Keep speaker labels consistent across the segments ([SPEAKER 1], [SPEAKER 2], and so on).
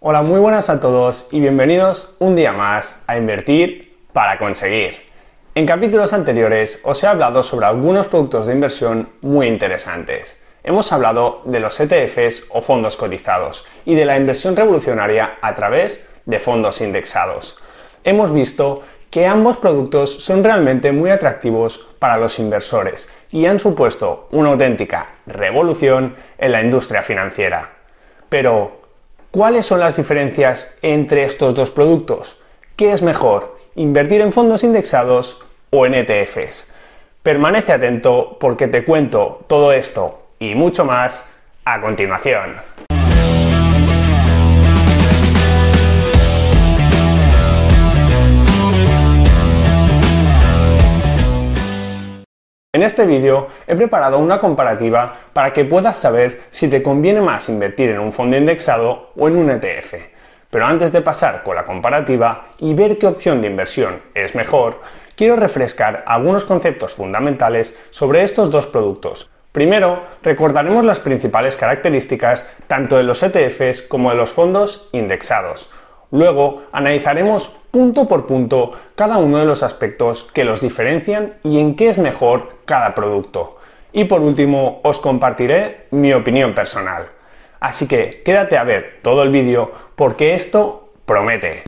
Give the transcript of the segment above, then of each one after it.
[SPEAKER 1] Hola, muy buenas a todos y bienvenidos un día más a Invertir para conseguir. En capítulos anteriores os he hablado sobre algunos productos de inversión muy interesantes. Hemos hablado de los ETFs o fondos cotizados y de la inversión revolucionaria a través de fondos indexados. Hemos visto que ambos productos son realmente muy atractivos para los inversores y han supuesto una auténtica revolución en la industria financiera. Pero, ¿cuáles son las diferencias entre estos dos productos? ¿Qué es mejor, invertir en fondos indexados o en ETFs? Permanece atento porque te cuento todo esto y mucho más a continuación. En este vídeo he preparado una comparativa para que puedas saber si te conviene más invertir en un fondo indexado o en un ETF. Pero antes de pasar con la comparativa y ver qué opción de inversión es mejor, quiero refrescar algunos conceptos fundamentales sobre estos dos productos. Primero, recordaremos las principales características tanto de los ETFs como de los fondos indexados. Luego, analizaremos punto por punto cada uno de los aspectos que los diferencian y en qué es mejor cada producto. Y por último, os compartiré mi opinión personal. Así que quédate a ver todo el vídeo porque esto promete.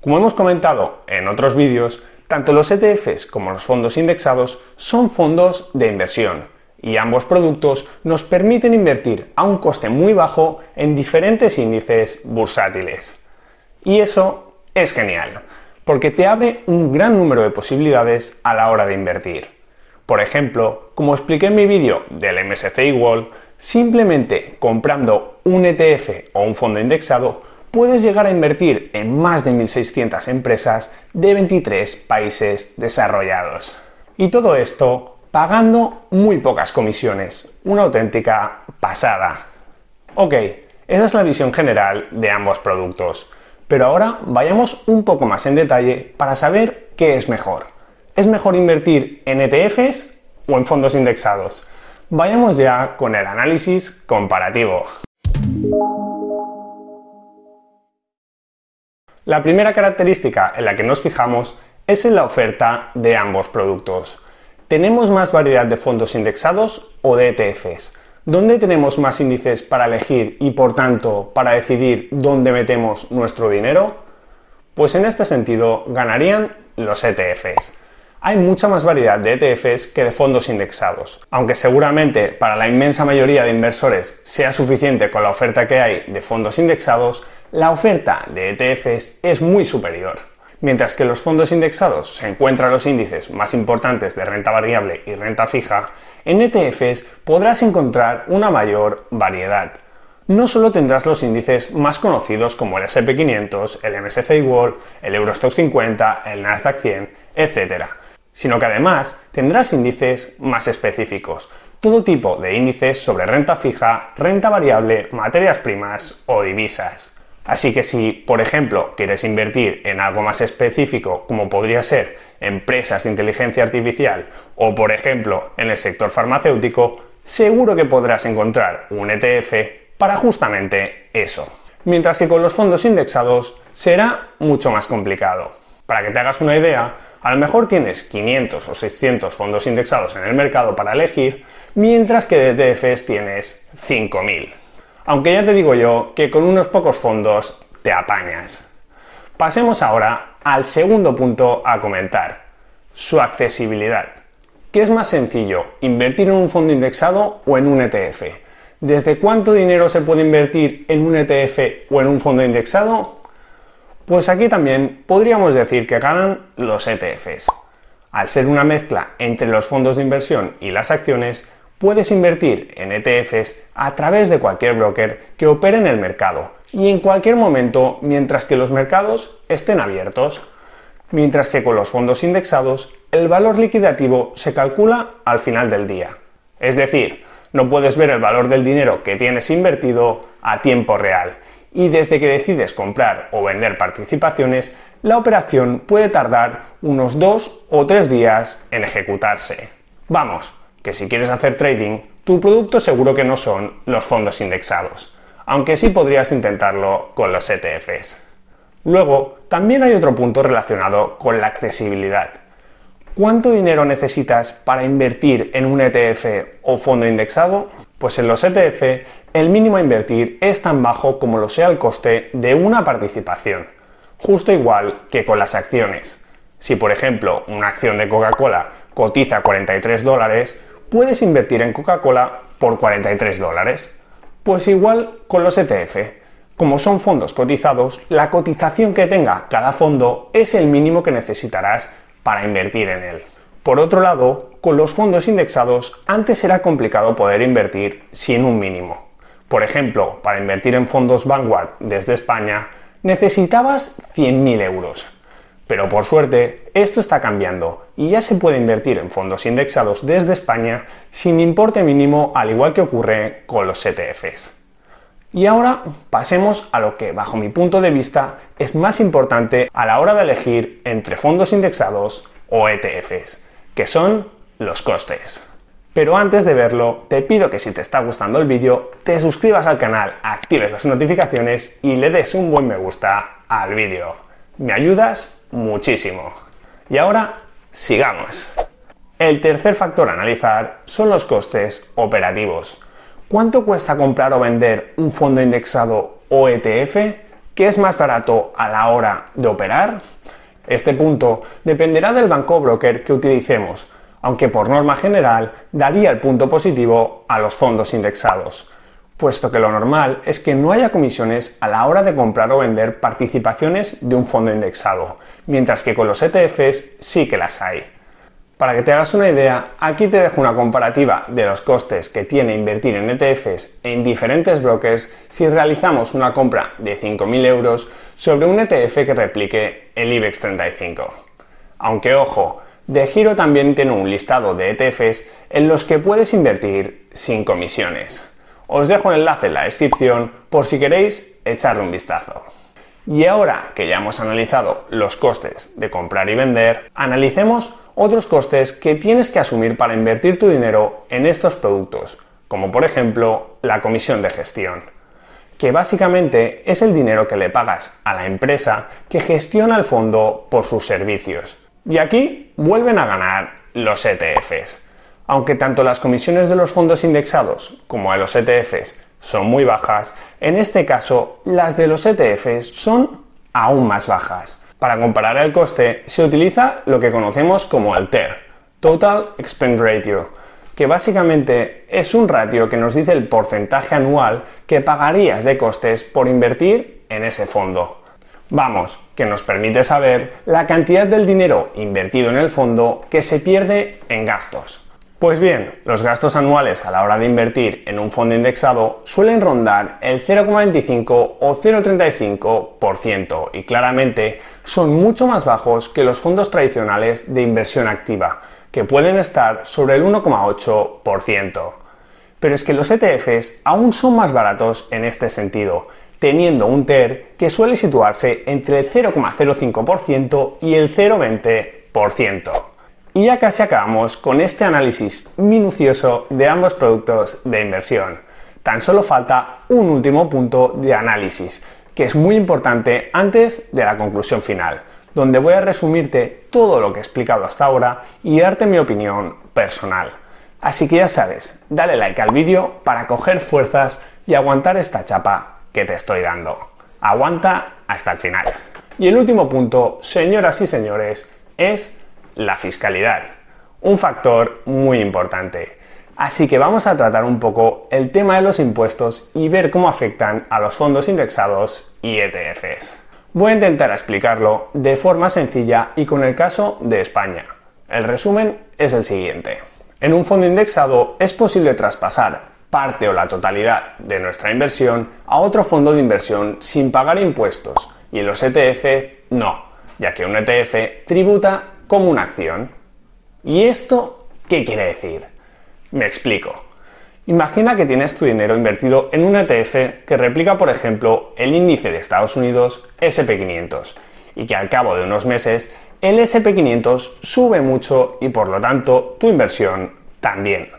[SPEAKER 1] Como hemos comentado en otros vídeos, tanto los ETFs como los fondos indexados son fondos de inversión y ambos productos nos permiten invertir a un coste muy bajo en diferentes índices bursátiles. Y eso es genial, porque te abre un gran número de posibilidades a la hora de invertir. Por ejemplo, como expliqué en mi vídeo del MSCI World, simplemente comprando un ETF o un fondo indexado puedes llegar a invertir en más de 1.600 empresas de 23 países desarrollados. Y todo esto pagando muy pocas comisiones. Una auténtica pasada. Ok, esa es la visión general de ambos productos. Pero ahora vayamos un poco más en detalle para saber qué es mejor. ¿Es mejor invertir en ETFs o en fondos indexados? Vayamos ya con el análisis comparativo. La primera característica en la que nos fijamos es en la oferta de ambos productos. ¿Tenemos más variedad de fondos indexados o de ETFs? ¿Dónde tenemos más índices para elegir y por tanto para decidir dónde metemos nuestro dinero? Pues en este sentido ganarían los ETFs. Hay mucha más variedad de ETFs que de fondos indexados, aunque seguramente para la inmensa mayoría de inversores sea suficiente con la oferta que hay de fondos indexados, la oferta de ETFs es muy superior. Mientras que los fondos indexados se encuentran los índices más importantes de renta variable y renta fija, en ETFs podrás encontrar una mayor variedad. No solo tendrás los índices más conocidos como el SP500, el MSCI World, el Eurostock 50, el Nasdaq 100, etc., sino que además tendrás índices más específicos, todo tipo de índices sobre renta fija, renta variable, materias primas o divisas. Así que si, por ejemplo, quieres invertir en algo más específico, como podría ser empresas de inteligencia artificial o, por ejemplo, en el sector farmacéutico, seguro que podrás encontrar un ETF para justamente eso. Mientras que con los fondos indexados será mucho más complicado. Para que te hagas una idea, a lo mejor tienes 500 o 600 fondos indexados en el mercado para elegir, mientras que de ETFs tienes 5000. Aunque ya te digo yo que con unos pocos fondos te apañas. Pasemos ahora al segundo punto a comentar, su accesibilidad. ¿Qué es más sencillo, invertir en un fondo indexado o en un ETF? ¿Desde cuánto dinero se puede invertir en un ETF o en un fondo indexado? Pues aquí también podríamos decir que ganan los ETFs. Al ser una mezcla entre los fondos de inversión y las acciones, puedes invertir en ETFs a través de cualquier broker que opere en el mercado y en cualquier momento mientras que los mercados estén abiertos. Mientras que con los fondos indexados el valor liquidativo se calcula al final del día. Es decir, no puedes ver el valor del dinero que tienes invertido a tiempo real y desde que decides comprar o vender participaciones, la operación puede tardar unos dos o tres días en ejecutarse. Vamos, que si quieres hacer trading, tu producto seguro que no son los fondos indexados, aunque sí podrías intentarlo con los ETFs. Luego, también hay otro punto relacionado con la accesibilidad. ¿Cuánto dinero necesitas para invertir en un ETF o fondo indexado? Pues en los ETF el mínimo a invertir es tan bajo como lo sea el coste de una participación, justo igual que con las acciones. Si por ejemplo una acción de Coca-Cola cotiza 43 dólares, puedes invertir en Coca-Cola por 43 dólares. Pues igual con los ETF. Como son fondos cotizados, la cotización que tenga cada fondo es el mínimo que necesitarás para invertir en él. Por otro lado, con los fondos indexados antes era complicado poder invertir sin un mínimo. Por ejemplo, para invertir en fondos Vanguard desde España necesitabas 100.000 euros. Pero por suerte, esto está cambiando y ya se puede invertir en fondos indexados desde España sin importe mínimo al igual que ocurre con los ETFs. Y ahora pasemos a lo que, bajo mi punto de vista, es más importante a la hora de elegir entre fondos indexados o ETFs, que son los costes. Pero antes de verlo, te pido que si te está gustando el vídeo, te suscribas al canal, actives las notificaciones y le des un buen me gusta al vídeo. Me ayudas muchísimo. Y ahora, sigamos. El tercer factor a analizar son los costes operativos. ¿Cuánto cuesta comprar o vender un fondo indexado o ETF? ¿Qué es más barato a la hora de operar? Este punto dependerá del banco broker que utilicemos, aunque por norma general daría el punto positivo a los fondos indexados, puesto que lo normal es que no haya comisiones a la hora de comprar o vender participaciones de un fondo indexado, mientras que con los ETFs sí que las hay. Para que te hagas una idea, aquí te dejo una comparativa de los costes que tiene invertir en ETFs en diferentes brokers si realizamos una compra de 5.000 euros sobre un ETF que replique el IBEX 35. Aunque ojo, de Giro también tiene un listado de ETFs en los que puedes invertir sin comisiones. Os dejo el enlace en la descripción por si queréis echarle un vistazo. Y ahora que ya hemos analizado los costes de comprar y vender, analicemos otros costes que tienes que asumir para invertir tu dinero en estos productos, como por ejemplo la comisión de gestión, que básicamente es el dinero que le pagas a la empresa que gestiona el fondo por sus servicios. Y aquí vuelven a ganar los ETFs. Aunque tanto las comisiones de los fondos indexados como de los ETFs son muy bajas, en este caso las de los ETFs son aún más bajas. Para comparar el coste se utiliza lo que conocemos como el TER, Total Expense Ratio, que básicamente es un ratio que nos dice el porcentaje anual que pagarías de costes por invertir en ese fondo. Vamos, que nos permite saber la cantidad del dinero invertido en el fondo que se pierde en gastos. Pues bien, los gastos anuales a la hora de invertir en un fondo indexado suelen rondar el 0,25 o 0,35% y claramente son mucho más bajos que los fondos tradicionales de inversión activa, que pueden estar sobre el 1,8%. Pero es que los ETFs aún son más baratos en este sentido, teniendo un TER que suele situarse entre el 0,05% y el 0,20%. Y ya casi acabamos con este análisis minucioso de ambos productos de inversión. Tan solo falta un último punto de análisis, que es muy importante antes de la conclusión final, donde voy a resumirte todo lo que he explicado hasta ahora y darte mi opinión personal. Así que ya sabes, dale like al vídeo para coger fuerzas y aguantar esta chapa que te estoy dando. Aguanta hasta el final. Y el último punto, señoras y señores, es la fiscalidad, un factor muy importante. Así que vamos a tratar un poco el tema de los impuestos y ver cómo afectan a los fondos indexados y ETFs. Voy a intentar explicarlo de forma sencilla y con el caso de España. El resumen es el siguiente. En un fondo indexado es posible traspasar parte o la totalidad de nuestra inversión a otro fondo de inversión sin pagar impuestos y en los ETF no, ya que un ETF tributa como una acción. ¿Y esto qué quiere decir? Me explico. Imagina que tienes tu dinero invertido en un ETF que replica, por ejemplo, el índice de Estados Unidos SP500 y que al cabo de unos meses el SP500 sube mucho y por lo tanto tu inversión también.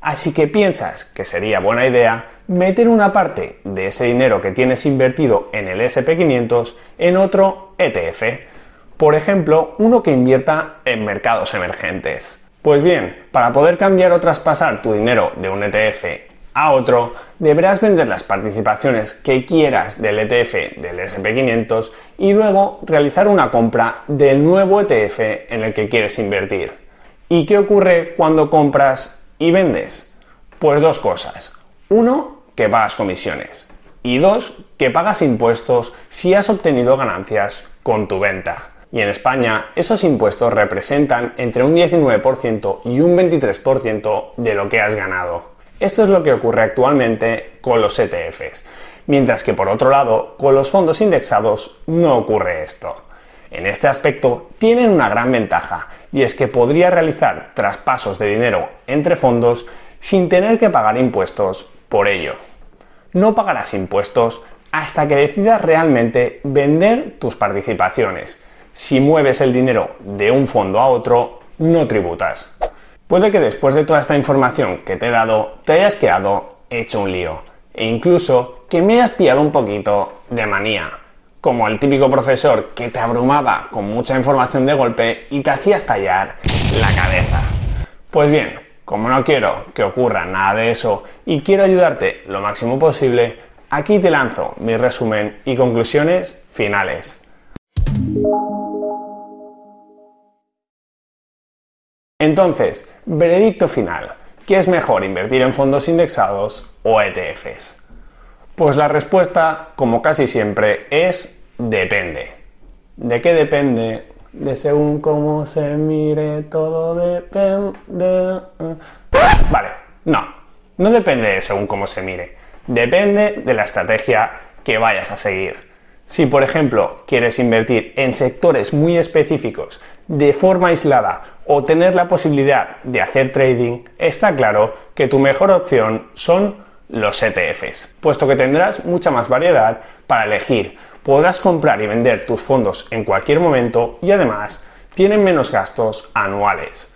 [SPEAKER 1] Así que piensas que sería buena idea meter una parte de ese dinero que tienes invertido en el SP500 en otro ETF. Por ejemplo, uno que invierta en mercados emergentes. Pues bien, para poder cambiar o traspasar tu dinero de un ETF a otro, deberás vender las participaciones que quieras del ETF del SP500 y luego realizar una compra del nuevo ETF en el que quieres invertir. ¿Y qué ocurre cuando compras y vendes? Pues dos cosas. Uno, que pagas comisiones. Y dos, que pagas impuestos si has obtenido ganancias con tu venta. Y en España esos impuestos representan entre un 19% y un 23% de lo que has ganado. Esto es lo que ocurre actualmente con los ETFs, mientras que por otro lado, con los fondos indexados no ocurre esto. En este aspecto tienen una gran ventaja y es que podría realizar traspasos de dinero entre fondos sin tener que pagar impuestos por ello. No pagarás impuestos hasta que decidas realmente vender tus participaciones. Si mueves el dinero de un fondo a otro, no tributas. Puede que después de toda esta información que te he dado te hayas quedado hecho un lío e incluso que me hayas pillado un poquito de manía, como el típico profesor que te abrumaba con mucha información de golpe y te hacía estallar la cabeza. Pues bien, como no quiero que ocurra nada de eso y quiero ayudarte lo máximo posible, aquí te lanzo mi resumen y conclusiones finales. Entonces, veredicto final. ¿Qué es mejor invertir en fondos indexados o ETFs? Pues la respuesta, como casi siempre, es depende. ¿De qué depende? De según cómo se mire, todo depende. Vale, no, no depende de según cómo se mire. Depende de la estrategia que vayas a seguir. Si, por ejemplo, quieres invertir en sectores muy específicos de forma aislada o tener la posibilidad de hacer trading, está claro que tu mejor opción son los ETFs, puesto que tendrás mucha más variedad para elegir. Podrás comprar y vender tus fondos en cualquier momento y además tienen menos gastos anuales.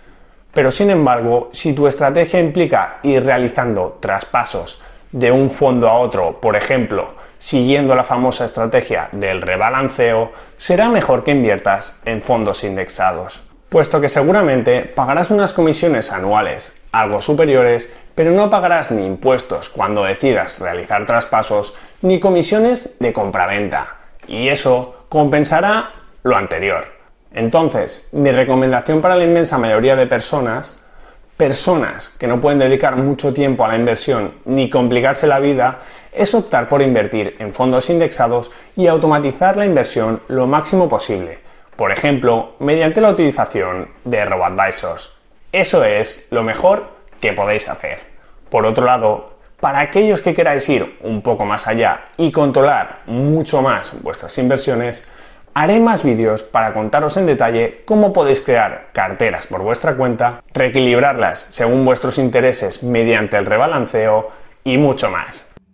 [SPEAKER 1] Pero sin embargo, si tu estrategia implica ir realizando traspasos de un fondo a otro, por ejemplo, siguiendo la famosa estrategia del rebalanceo, será mejor que inviertas en fondos indexados puesto que seguramente pagarás unas comisiones anuales algo superiores, pero no pagarás ni impuestos cuando decidas realizar traspasos ni comisiones de compraventa, y eso compensará lo anterior. Entonces, mi recomendación para la inmensa mayoría de personas, personas que no pueden dedicar mucho tiempo a la inversión ni complicarse la vida, es optar por invertir en fondos indexados y automatizar la inversión lo máximo posible por ejemplo, mediante la utilización de RoboAdvisors. Eso es lo mejor que podéis hacer. Por otro lado, para aquellos que queráis ir un poco más allá y controlar mucho más vuestras inversiones, haré más vídeos para contaros en detalle cómo podéis crear carteras por vuestra cuenta, reequilibrarlas según vuestros intereses mediante el rebalanceo y mucho más.